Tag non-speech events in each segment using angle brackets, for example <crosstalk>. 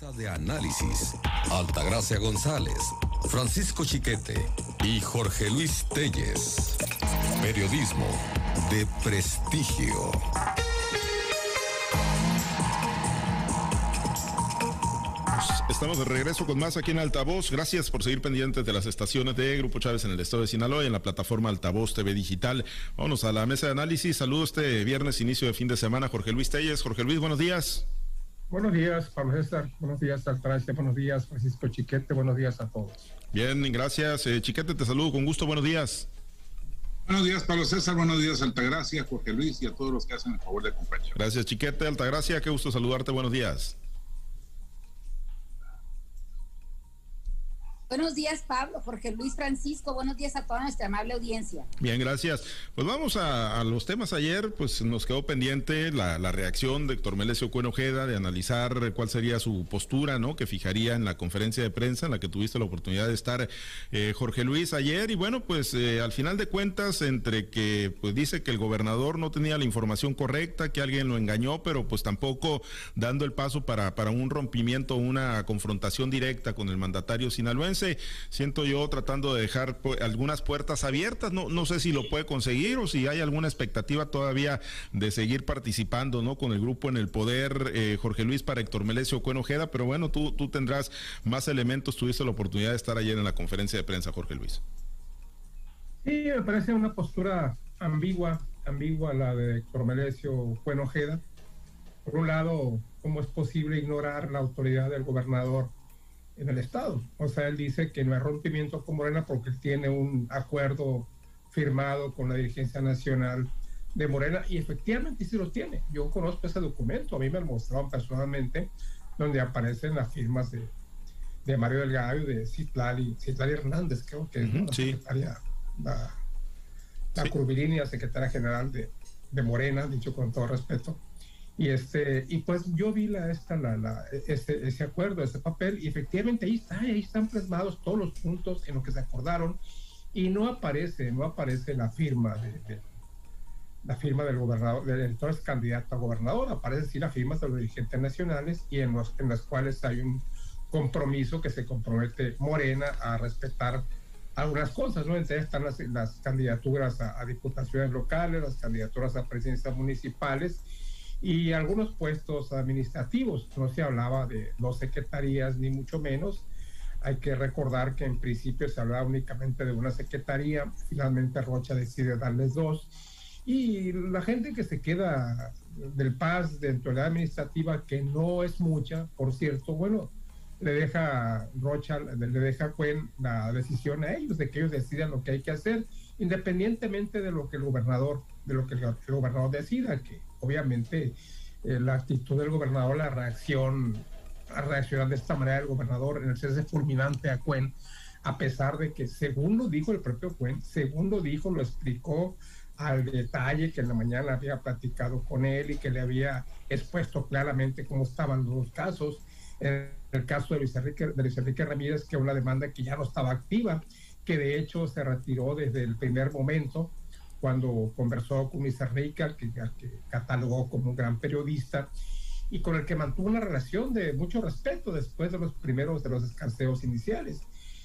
de análisis, Altagracia González, Francisco Chiquete y Jorge Luis Telles. Periodismo de prestigio. Estamos de regreso con más aquí en Altavoz. Gracias por seguir pendientes de las estaciones de Grupo Chávez en el estado de Sinaloa y en la plataforma Altavoz TV Digital. Vámonos a la mesa de análisis. Saludos este viernes, inicio de fin de semana. Jorge Luis Telles. Jorge Luis, buenos días. Buenos días, Pablo César. Buenos días, Altagracia. Buenos días, Francisco Chiquete. Buenos días a todos. Bien, gracias. Eh, Chiquete, te saludo con gusto. Buenos días. Buenos días, Pablo César. Buenos días, Altagracia, Jorge Luis y a todos los que hacen el favor de acompañar. Gracias, Chiquete. Altagracia, qué gusto saludarte. Buenos días. Buenos días, Pablo, Jorge Luis Francisco. Buenos días a toda nuestra amable audiencia. Bien, gracias. Pues vamos a, los temas ayer, pues nos quedó pendiente la, reacción de Héctor Melesio Cuenojeda de analizar cuál sería su postura, ¿no? Que fijaría en la conferencia de prensa en la que tuviste la oportunidad de estar, eh, Jorge Luis, ayer. Y bueno, pues eh, al final de cuentas, entre que pues dice que el gobernador no tenía la información correcta, que alguien lo engañó, pero pues tampoco dando el paso para, para un rompimiento, una confrontación directa con el mandatario sinaloense siento yo tratando de dejar algunas puertas abiertas. No, sé si lo puede conseguir o si hay alguna expectativa todavía de seguir participando ¿no? con el grupo en el poder, eh, Jorge Luis, para Héctor Melesio Cuenojeda, pero bueno, tú, tú tendrás más elementos, tuviste la oportunidad de estar ayer en la conferencia de prensa, Jorge Luis. Sí, me parece una postura ambigua, ambigua la de Héctor Melesio Cuenojeda. Por un lado, ¿cómo es posible ignorar la autoridad del gobernador en el Estado. O sea, él dice que no hay rompimiento con Morena porque tiene un acuerdo firmado con la dirigencia nacional de Morena y efectivamente sí lo tiene. Yo conozco ese documento, a mí me lo mostraron personalmente, donde aparecen las firmas de, de Mario Delgado y de Citlali, Citlali Hernández, creo que es la secretaria, la, la secretaria general de, de Morena, dicho con todo respeto y, este, y pues yo vi la, esta, la, la, ese, ese acuerdo, ese papel, y efectivamente ahí, está, ahí están plasmados todos los puntos en los que se acordaron, y no aparece, no aparece la firma de, la firma del gobernador, del entonces candidato a gobernador, aparece sí la firma de los dirigentes nacionales y en, los, en las cuales hay un compromiso que se compromete Morena a respetar algunas cosas, ¿no? Entre están las, las candidaturas a, a, diputaciones locales, las candidaturas a presidencias municipales y algunos puestos administrativos. No se hablaba de dos secretarías ni mucho menos. Hay que recordar que en principio se hablaba únicamente de una secretaría, finalmente Rocha decide darles dos. Y la gente que se queda del PAS dentro de la administrativa, que no es mucha, por cierto, bueno, le deja Rocha, le deja Cuen la decisión a ellos de que ellos decidan lo que hay que hacer, independientemente de lo que el gobernador, de lo que el gobernador decida, que obviamente eh, la actitud del gobernador, la reacción, a reaccionar de esta manera del gobernador en el cese fulminante a Cuen, a pesar de que, según lo dijo el propio Cuen, según lo dijo, lo explicó al detalle que en la mañana había platicado con él y que le había expuesto claramente cómo estaban los casos. En el caso de Luis Enrique, de Luis Ramírez, que una demanda que ya no estaba activa, que de hecho se retiró desde el primer momento, cuando conversó con Luis Enrique, que, que catalogó como un gran periodista y con el que mantuvo una relación de mucho respeto después de los primeros de los escarceos iniciales.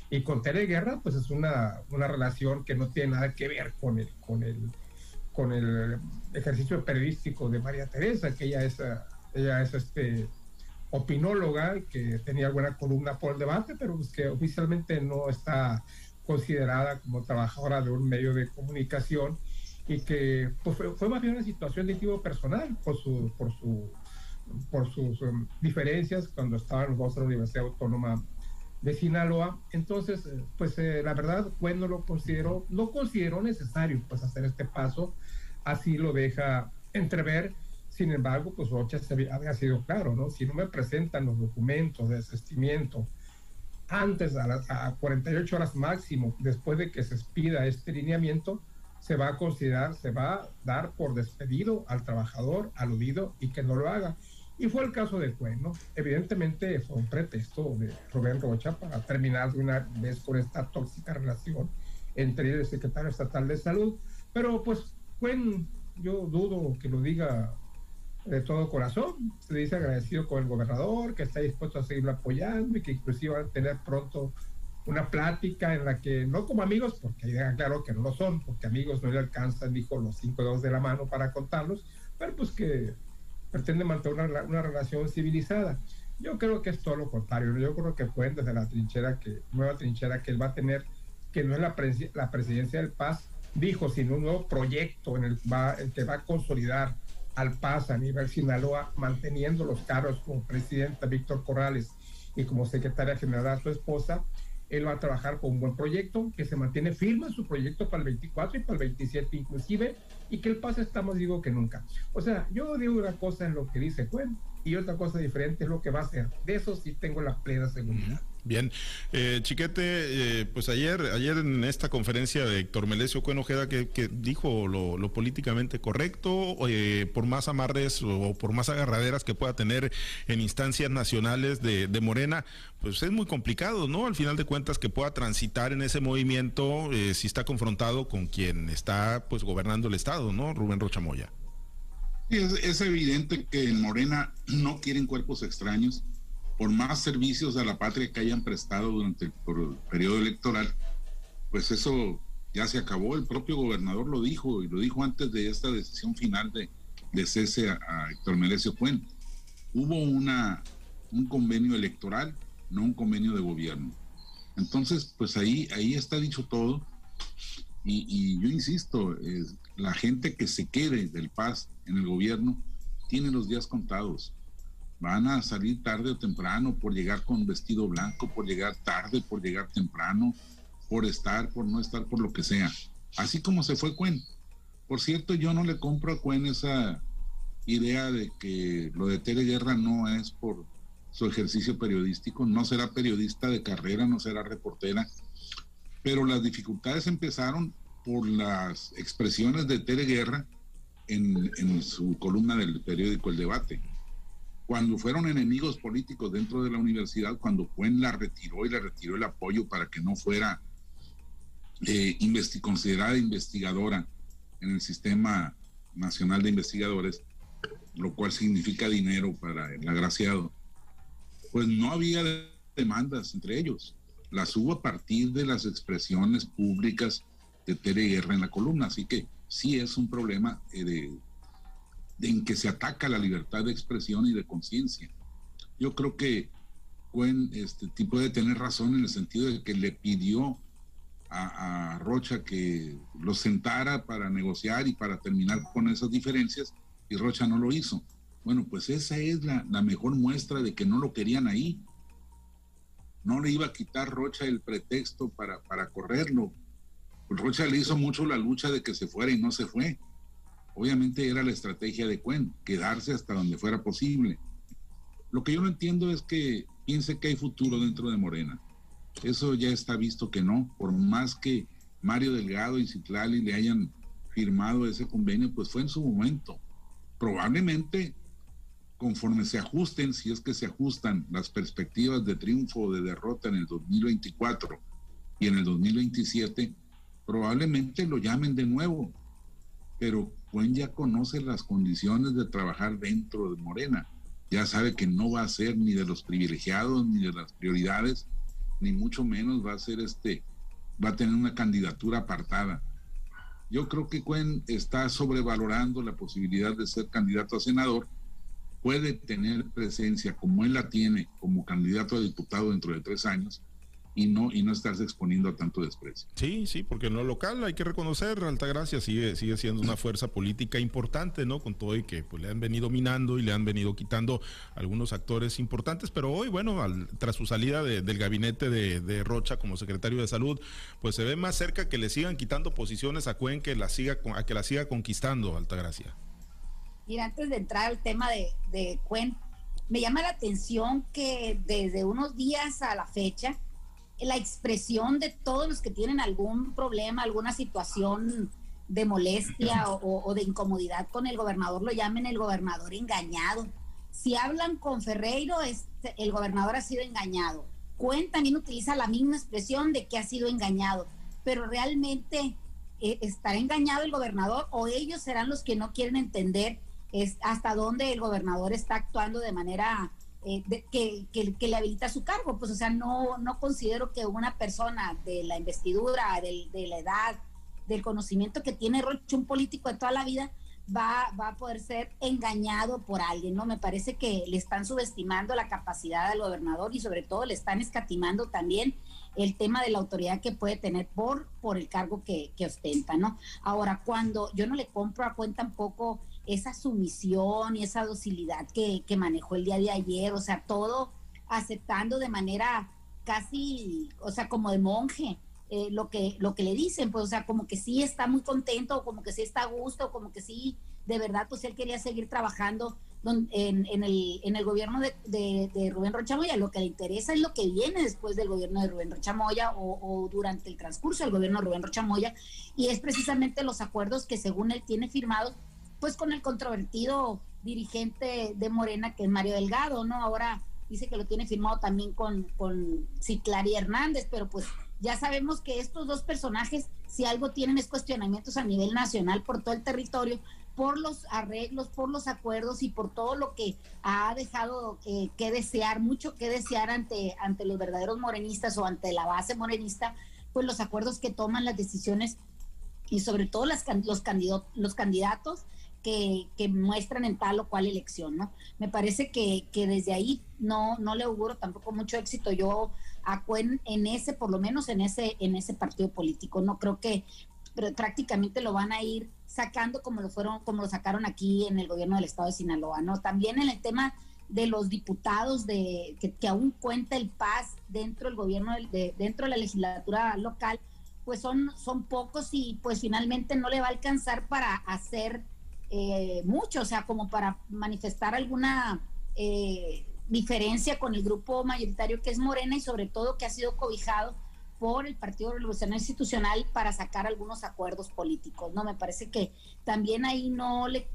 Y con Tere Guerra, pues es una, una relación que no tiene nada que ver con el, con el, con el ejercicio periodístico de María Teresa, que ella es, ella es este, opinóloga, que tenía alguna columna por el debate, pero pues que oficialmente no está considerada como trabajadora de un medio de comunicación y que pues, fue, más bien una situación de tipo personal por, su, por, su, por sus um, diferencias cuando estaba en la Universidad Autónoma de Sinaloa. Entonces, eh, pues eh, la verdad, cuando lo consideró, no consideró necesario pues hacer este paso, así lo deja entrever. Sin embargo, pues Rocha había sido claro, ¿no? Si no me presentan los documentos de desistimiento antes, a, a 48 horas máximo, después de que se expida este lineamiento, se va a considerar, se va a dar por despedido al trabajador aludido y que no lo haga. Y fue el caso de Cuen, ¿no? Evidentemente fue un pretexto de Rubén Rocha para terminar de una vez con esta tóxica relación entre el secretario estatal de salud. Pero pues Cuen, yo dudo que lo diga de todo corazón. Se dice agradecido con el gobernador, que está dispuesto a seguirlo apoyando y que inclusive van a tener pronto una plática en la que, no como amigos, porque ahí claro que no lo son, porque amigos no le alcanzan, dijo, los cinco dedos de la mano para contarlos, pero pues que pretende mantener una, una relación civilizada. Yo creo que es todo lo contrario. Yo creo que pueden desde la trinchera, que nueva trinchera que él va a tener, que no es la, la presidencia del Paz, dijo, sino un nuevo proyecto en el, el que va a consolidar al Paz a nivel Sinaloa, manteniendo los cargos como presidenta Víctor Corrales y como secretaria general su esposa, él va a trabajar con un buen proyecto, que se mantiene firme en su proyecto para el 24 y para el 27 inclusive, y que el Paz está más vivo que nunca. O sea, yo digo una cosa en lo que dice Juan, y otra cosa diferente es lo que va a hacer. De eso sí tengo la plena seguridad. Bien, eh, Chiquete, eh, pues ayer, ayer en esta conferencia de Héctor Melesio Cuenojeda que, que dijo lo, políticamente correcto, eh, por más amarres o por más agarraderas que pueda tener en instancias nacionales de, de, Morena, pues es muy complicado, ¿no? Al final de cuentas que pueda transitar en ese movimiento si está confrontado con quien está pues gobernando el Estado, ¿no? Rubén Rochamoya. Es, es evidente que en Morena no quieren cuerpos extraños por más servicios a la patria que hayan prestado durante el, periodo electoral, pues eso ya se acabó. El propio gobernador lo dijo y lo dijo antes de esta decisión final de, de cese a, Héctor Merecio Puente. Hubo una, un convenio electoral, no un convenio de gobierno. Entonces, pues ahí, ahí está dicho todo. Y, yo insisto, la gente que se quede del paz en el gobierno tiene los días contados van a salir tarde o temprano por llegar con vestido blanco, por llegar tarde, por llegar temprano, por estar, por no estar, por lo que sea. Así como se fue Cuen. Por cierto, yo no le compro a Cuen esa idea de que lo de Tere Guerra no es por su ejercicio periodístico, no será periodista de carrera, no será reportera, pero las dificultades empezaron por las expresiones de Tere Guerra en, en su columna del periódico El Debate cuando fueron enemigos políticos dentro de la universidad, cuando Cuen la retiró y le retiró el apoyo para que no fuera eh, considerada investigadora en el sistema nacional de investigadores, lo cual significa dinero para el agraciado, pues no había demandas entre ellos. Las hubo a partir de las expresiones públicas de Tere Guerra en la columna, así que sí es un problema eh, de en que se ataca la libertad de expresión y de conciencia. Yo creo que Cuen este, puede tener razón en el sentido de que le pidió a, Rocha que lo sentara para negociar y para terminar con esas diferencias y Rocha no lo hizo. Bueno, pues esa es la, mejor muestra de que no lo querían ahí. No le iba a quitar Rocha el pretexto para, para correrlo. Rocha le hizo mucho la lucha de que se fuera y no se fue. Obviamente era la estrategia de Cuen, quedarse hasta donde fuera posible. Lo que yo no entiendo es que piense que hay futuro dentro de Morena. Eso ya está visto que no, por más que Mario Delgado y Citlali le hayan firmado ese convenio, pues fue en su momento. Probablemente, conforme se ajusten, si es que se ajustan las perspectivas de triunfo o de derrota en el 2024 y en el 2027, probablemente lo llamen de nuevo. Pero Cuen ya conoce las condiciones de trabajar dentro de Morena. Ya sabe que no va a ser ni de los privilegiados, ni de las prioridades, ni mucho menos va a ser este, va a tener una candidatura apartada. Yo creo que Cuen está sobrevalorando la posibilidad de ser candidato a senador. Puede tener presencia como él la tiene como candidato a diputado dentro de tres años, y no y no estarse exponiendo a tanto desprecio. Sí, sí, porque en lo local hay que reconocer, Altagracia sigue sigue siendo una fuerza política importante, ¿no? Con todo y que pues, le han venido minando y le han venido quitando algunos actores importantes, pero hoy, bueno, tras su salida del gabinete de, Rocha como secretario de Salud, pues se ve más cerca que le sigan quitando posiciones a Cuen que la siga a que la siga conquistando, Altagracia. Y antes de entrar al tema de, de Cuen, me llama la atención que desde unos días a la fecha la expresión de todos los que tienen algún problema, alguna situación de molestia o, de incomodidad con el gobernador, lo llamen el gobernador engañado. Si hablan con Ferreiro, este, el gobernador ha sido engañado. Cuen también utiliza la misma expresión de que ha sido engañado, pero realmente eh, estará engañado el gobernador o ellos serán los que no quieren entender hasta dónde el gobernador está actuando de manera eh, que, que, le habilita su cargo. Pues, o sea, no, no considero que una persona de la investidura, de, de la edad, del conocimiento que tiene Roche, un político de toda la vida, va, va a poder ser engañado por alguien, ¿no? Me parece que le están subestimando la capacidad del gobernador y sobre todo le están escatimando también el tema de la autoridad que puede tener por, por el cargo que, que ostenta, ¿no? Ahora, cuando yo no le compro a cuenta tampoco esa sumisión y esa docilidad que, que manejó el día de ayer, o sea, todo aceptando de manera casi, o sea, como de monje, eh, lo, que, lo que le dicen, pues, o sea, como que sí está muy contento, como que sí está a gusto, como que sí, de verdad, pues él quería seguir trabajando en, en, el, en el gobierno de, de, Rubén Rochamoya. Lo que le interesa es lo que viene después del gobierno de Rubén Rochamoya o, o durante el transcurso del gobierno de Rubén Rochamoya, y es precisamente los acuerdos que según él tiene firmados, pues con el controvertido dirigente de Morena, que es Mario Delgado, ¿no? Ahora dice que lo tiene firmado también con, con Ciclari Hernández, pero pues ya sabemos que estos dos personajes, si algo tienen es cuestionamientos a nivel nacional por todo el territorio, por los arreglos, por los acuerdos y por todo lo que ha dejado eh, que desear, mucho que desear ante, ante los verdaderos morenistas o ante la base morenista, pues los acuerdos que toman las decisiones y sobre todo los, candidatos, los candidatos que, muestran en tal o cual elección, ¿no? Me parece que, que desde ahí no, no le auguro tampoco mucho éxito yo a en ese, por lo menos en ese, en ese partido político. No creo que prácticamente lo van a ir sacando como lo fueron, como lo sacaron aquí en el gobierno del estado de Sinaloa, ¿no? También en el tema de los diputados de que, aún cuenta el paz dentro del gobierno de, dentro de la legislatura local, pues son, son pocos y pues finalmente no le va a alcanzar para hacer eh, mucho, o sea, como para manifestar alguna eh, diferencia con el grupo mayoritario que es Morena y sobre todo que ha sido cobijado por el Partido Revolucionario Institucional para sacar algunos acuerdos políticos, ¿no? Me parece que también ahí no, le,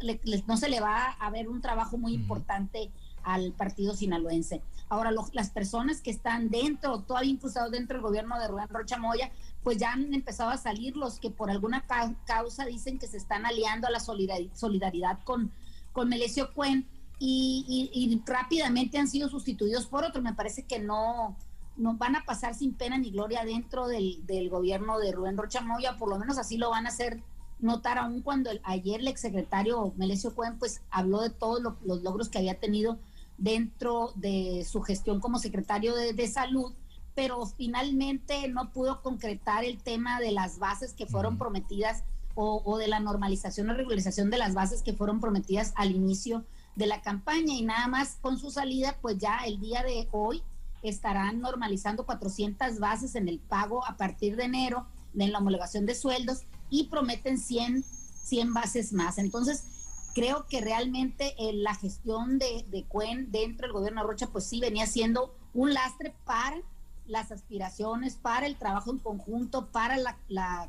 no se le va a ver un trabajo muy importante al partido sinaloense. Ahora, las personas que están dentro, todavía impulsados dentro del gobierno de Rubén Rocha Moya, pues ya han empezado a salir los que por alguna causa dicen que se están aliando a la solidaridad con, con Melesio Cuen y, rápidamente han sido sustituidos por otros. Me parece que no, no van a pasar sin pena ni gloria dentro del, gobierno de Rubén Rocha Moya, por lo menos así lo van a hacer notar aún cuando ayer el exsecretario Melesio Cuen pues habló de todos los logros que había tenido dentro de su gestión como secretario de, salud, pero finalmente no pudo concretar el tema de las bases que fueron prometidas o, o, de la normalización o regularización de las bases que fueron prometidas al inicio de la campaña y nada más con su salida, pues ya el día de hoy estarán normalizando 400 bases en el pago a partir de enero en la homologación de sueldos y prometen 100, 100 bases más. Entonces, creo que realmente eh, la gestión de, de Cuen dentro del gobierno de Rocha, pues sí venía siendo un lastre para las aspiraciones, para el trabajo en conjunto, para la,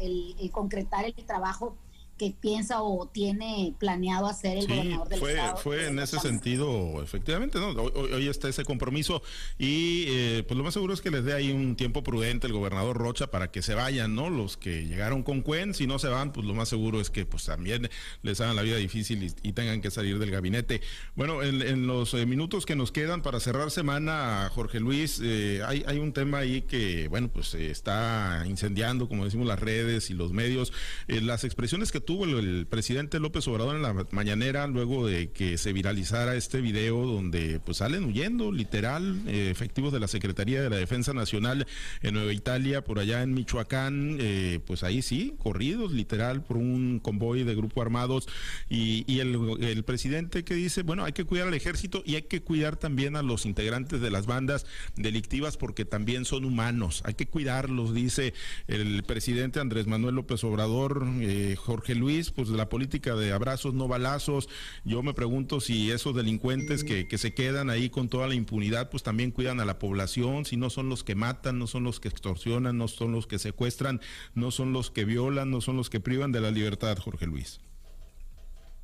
el, concretar el trabajo que piensa o tiene planeado hacer el gobernador del fue, estado. Fue en ese sentido, efectivamente, ¿no? Hoy, está ese compromiso y eh, pues lo más seguro es que les dé ahí un tiempo prudente el gobernador Rocha para que se vayan, ¿no? Los que llegaron con Cuen, si no se van, pues lo más seguro es que pues también les hagan la vida difícil y, tengan que salir del gabinete. Bueno, en, los eh, minutos que nos quedan para cerrar semana, Jorge Luis, eh, hay, hay un tema ahí que, bueno, pues está incendiando, como decimos, las redes y los medios. las expresiones que tuvo el, presidente López Obrador en la mañanera luego de que se viralizara este video donde pues salen huyendo literal eh, efectivos de la Secretaría de la Defensa Nacional en Nueva Italia por allá en Michoacán eh, pues ahí sí corridos literal por un convoy de grupo armados. Y, el, presidente que dice bueno hay que cuidar al ejército y hay que cuidar también a los integrantes de las bandas delictivas porque también son humanos. Hay que cuidarlos dice el presidente Andrés Manuel López Obrador eh, Jorge Luis, pues la política de abrazos, no balazos. Yo me pregunto si esos delincuentes que, que se quedan ahí con toda la impunidad, pues también cuidan a la población, si no son los que matan, no son los que extorsionan, no son los que secuestran, no son los que violan, no son los que privan de la libertad, Jorge Luis.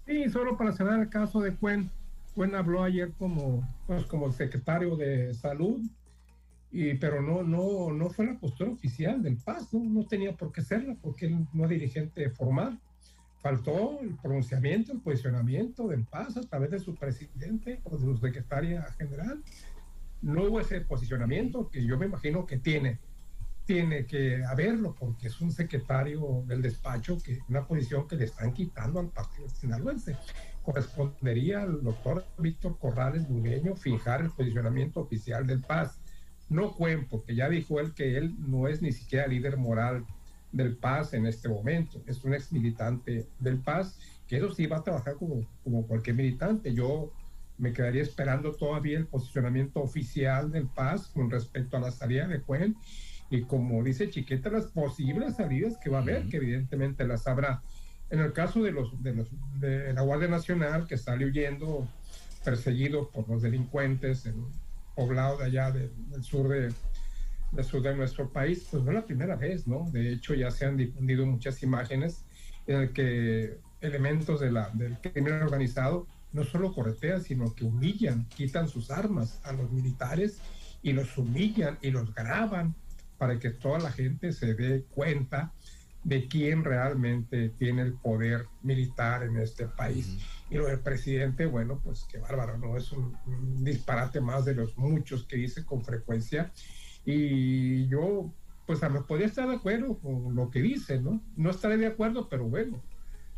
Sí, solo para cerrar el caso de Cuen. Cuen habló ayer como, pues, como secretario de salud, y, pero no, no, no fue la postura oficial del PAS, ¿no? no tenía por qué serla, porque él no es dirigente formal faltó el pronunciamiento, el posicionamiento del PAS a través de su presidente o de su secretaria general. No hubo ese posicionamiento que yo me imagino que tiene, tiene que haberlo porque es un secretario del despacho que una posición que le están quitando al partido sinaloense. Correspondería al doctor Víctor Corrales Bugueño fijar el posicionamiento oficial del PAS. No Cuen, porque ya dijo él que él no es ni siquiera líder moral del Paz en este momento. Es un ex militante del Paz, que eso sí va a trabajar como, como cualquier militante. Yo me quedaría esperando todavía el posicionamiento oficial del Paz con respecto a la salida de Cuen y como dice Chiqueta, las posibles salidas que va a haber, que evidentemente las habrá. En el caso de los de, los, de la Guardia Nacional que sale huyendo, perseguido por los delincuentes en un poblado de allá del sur de, sur de nuestro país, pues no es la primera vez, ¿no? De hecho, ya se han difundido muchas imágenes en el que elementos de la, del crimen organizado no solo corretean, sino que humillan, quitan sus armas a los militares y los humillan y los graban para que toda la gente se dé cuenta de quién realmente tiene el poder militar en este país. Y lo del presidente, bueno, pues qué bárbaro, ¿no? Es un, un disparate más de los muchos que dice con frecuencia y yo, pues a me podría estar de acuerdo con lo que dicen, ¿no? No estaré de acuerdo, pero bueno,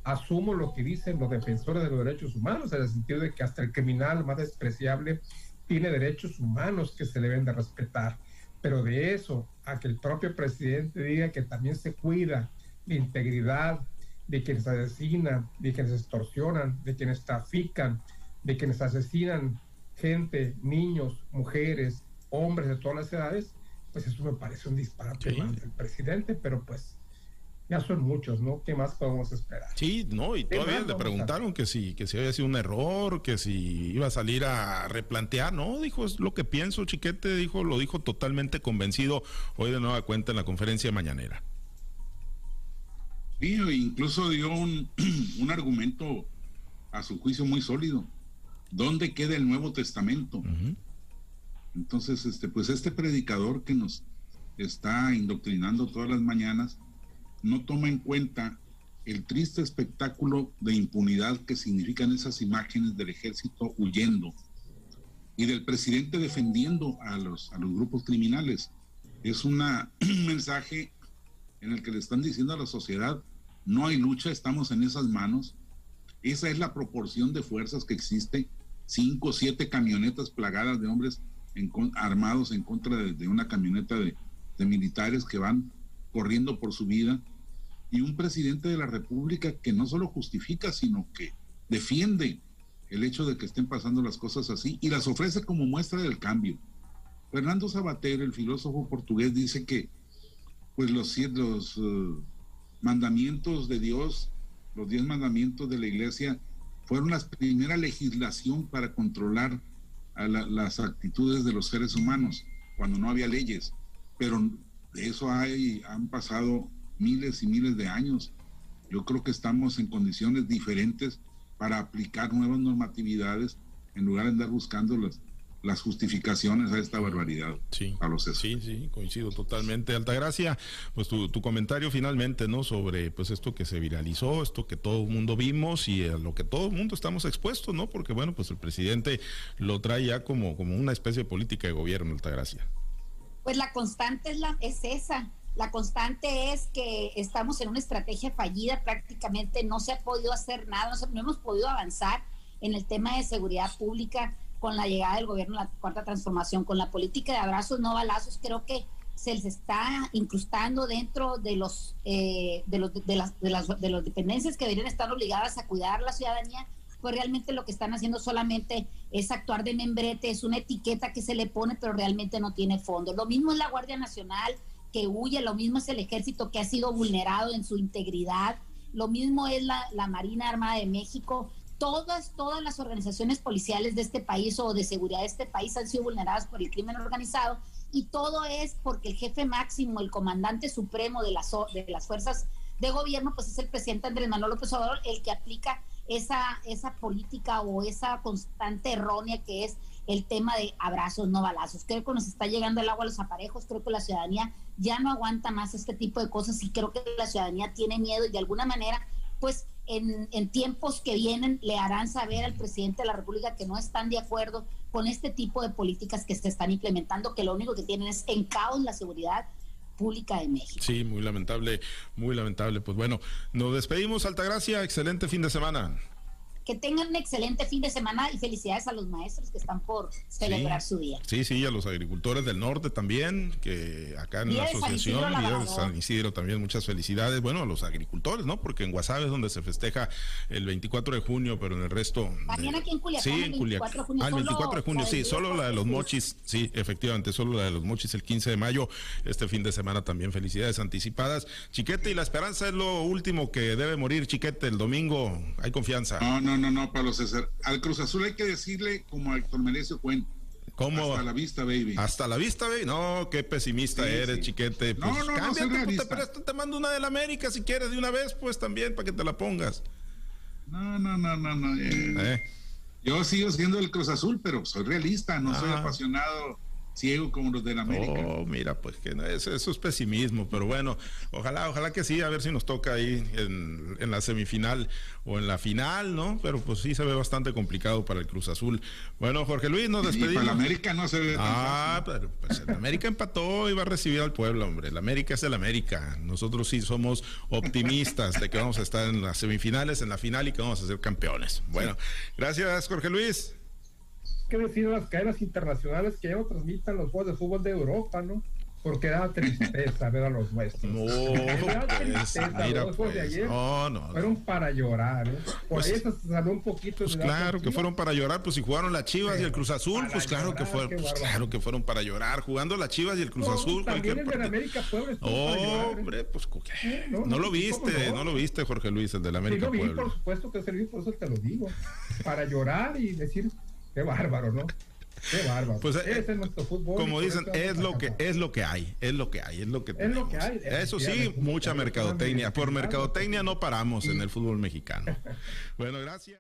asumo lo que dicen los defensores de los derechos humanos, en el sentido de que hasta el criminal más despreciable tiene derechos humanos que se deben de respetar. Pero de eso a que el propio presidente diga que también se cuida la integridad de quienes asesinan, de quienes extorsionan, de quienes trafican, de quienes asesinan gente, niños, mujeres, hombres de todas las edades, pues eso me parece un disparate del presidente, pero pues ya son muchos, ¿no? ¿Qué más podemos esperar? Sí, no, y todavía le preguntaron que si, que si había sido un error, que si iba a salir a replantear, no, dijo, es lo que pienso, Chiquete, dijo, lo dijo totalmente convencido hoy de nueva cuenta en la conferencia mañanera. Sí, incluso dio un, <clears throat> un argumento a su juicio muy sólido. ¿Dónde queda el Nuevo Testamento? Entonces, este, pues este predicador que nos está indoctrinando todas las mañanas no toma en cuenta el triste espectáculo de impunidad que significan esas imágenes del ejército huyendo y del presidente defendiendo a los, a los grupos criminales. Es una, <clears throat> un mensaje en el que le están diciendo a la sociedad, no hay lucha, estamos en esas manos. Esa es la proporción de fuerzas que existe. Cinco siete camionetas plagadas de hombres armados en contra de, una camioneta de, militares que van corriendo por su vida y un presidente de la República que no solo justifica, sino que defiende el hecho de que estén pasando las cosas así y las ofrece como muestra del cambio. Fernando Sabater, el filósofo portugués, dice que pues los, los uh, mandamientos de Dios, los diez mandamientos de la iglesia, fueron la primera legislación para controlar a las actitudes de los seres humanos cuando no había leyes. Pero de eso hay, han pasado miles y miles de años. Yo creo que estamos en condiciones diferentes para aplicar nuevas normatividades en lugar de andar buscando las, justificaciones a esta barbaridad. Sí, a los sí, sí, coincido totalmente. Altagracia, pues tu, tu, comentario finalmente, ¿no? Sobre pues esto que se viralizó, esto que todo el mundo vimos y a lo que todo el mundo estamos expuestos, ¿no? Porque bueno, pues el presidente lo trae ya como, como una especie de política de gobierno, Altagracia. Pues la constante es, la, es esa. La constante es que estamos en una estrategia fallida, prácticamente no se ha podido hacer nada, no, no hemos podido avanzar en el tema de seguridad pública con la llegada del gobierno, la cuarta transformación, con la política de abrazos, no balazos, creo que se les está incrustando dentro de los, eh, de, los de, las, de, las, de las dependencias que deberían estar obligadas a cuidar la ciudadanía, pues realmente lo que están haciendo solamente es actuar de membrete, es una etiqueta que se le pone, pero realmente no tiene fondo. Lo mismo es la Guardia Nacional que huye, lo mismo es el ejército que ha sido vulnerado en su integridad, lo mismo es la, la Marina Armada de México, todas, todas las organizaciones policiales de este país o de seguridad de este país han sido vulneradas por el crimen organizado y todo es porque el jefe máximo, el comandante supremo de las, de las fuerzas de gobierno, pues es el presidente Andrés Manuel López Obrador el que aplica esa, esa política o esa constante errónea que es el tema de abrazos, no balazos. Creo que nos está llegando el agua a los aparejos, creo que la ciudadanía ya no aguanta más este tipo de cosas y creo que la ciudadanía tiene miedo y de alguna manera pues en, en, tiempos que vienen le harán saber al presidente de la República que no están de acuerdo con este tipo de políticas que se están implementando, que lo único que tienen es en caos la seguridad pública de México. Sí, muy lamentable, muy lamentable. Pues bueno, nos despedimos, Altagracia, excelente fin de semana que tengan un excelente fin de semana y felicidades a los maestros que están por celebrar su día. Sí, sí, a los agricultores del norte también, que acá en la asociación, Día de San Isidro también, muchas felicidades. Bueno, a los agricultores, ¿no? Porque en Guasave es donde se festeja el 24 de junio, pero en el resto. También aquí en Culiacán. Sí, en Culiacán. Ah, el 24 de junio, sí, solo la de los mochis, sí, efectivamente, solo la de los mochis el 15 de mayo. Este fin de semana también felicidades anticipadas. Chiquete, y la esperanza es lo último que debe morir, Chiquete, el domingo. Hay confianza. No, no, no, no, Pablo César. Al Cruz Azul hay que decirle como a Héctor Merecio Cuen. ¿Cómo? Hasta la vista, baby. Hasta la vista, baby. No, qué pesimista eres, chiquete. Pues, no, no, cámbiate, no, pues, te, te, te mando una de la América si quieres de una vez, pues también, para que te la pongas. No, no, no, no, no. Eh. Yo sigo siendo el Cruz Azul, pero soy realista, no soy ah. apasionado ciego como los de la América. Oh, mira, pues que eso, eso, es pesimismo, pero bueno, ojalá, ojalá que sí, a ver si nos toca ahí en, en, la semifinal o en la final, ¿no? Pero pues sí se ve bastante complicado para el Cruz Azul. Bueno, Jorge Luis, nos despedimos. para la América no se ve. Ah, pero pues el América empató y va a recibir al pueblo, hombre. El América es el América. Nosotros sí somos optimistas de que vamos a estar en las semifinales, en la final y que vamos a ser campeones. Bueno, gracias, Jorge Luis que decir las cadenas internacionales que ya no transmitan los juegos de fútbol de Europa, ¿no? Porque da tristeza ver a los nuestros. No, pues, mira, los pues, de ayer no, no, fueron para llorar, ¿eh? Por pues, eso se salió un poquito. Pues claro que fueron para llorar, pues si jugaron las Chivas y el Cruz Azul, pues claro que fueron, pues, claro que fueron para llorar, jugando las Chivas y el Cruz Azul. También el de América Puebla oh, ¿eh? hombre, pues ¿qué? no, lo viste, no. lo viste, Jorge Luis, el de la América sí, lo vi, por supuesto que servir, por eso te lo digo, para llorar y decir Qué bárbaro, ¿no? Qué bárbaro. Pues Ese es nuestro fútbol. Como dicen, es lo que es lo que hay, es lo que hay, es lo que Es lo que hay. Eso sí, mucha mercadotecnia. Por mercadotecnia no paramos en el fútbol mexicano. <laughs> Bueno, gracias.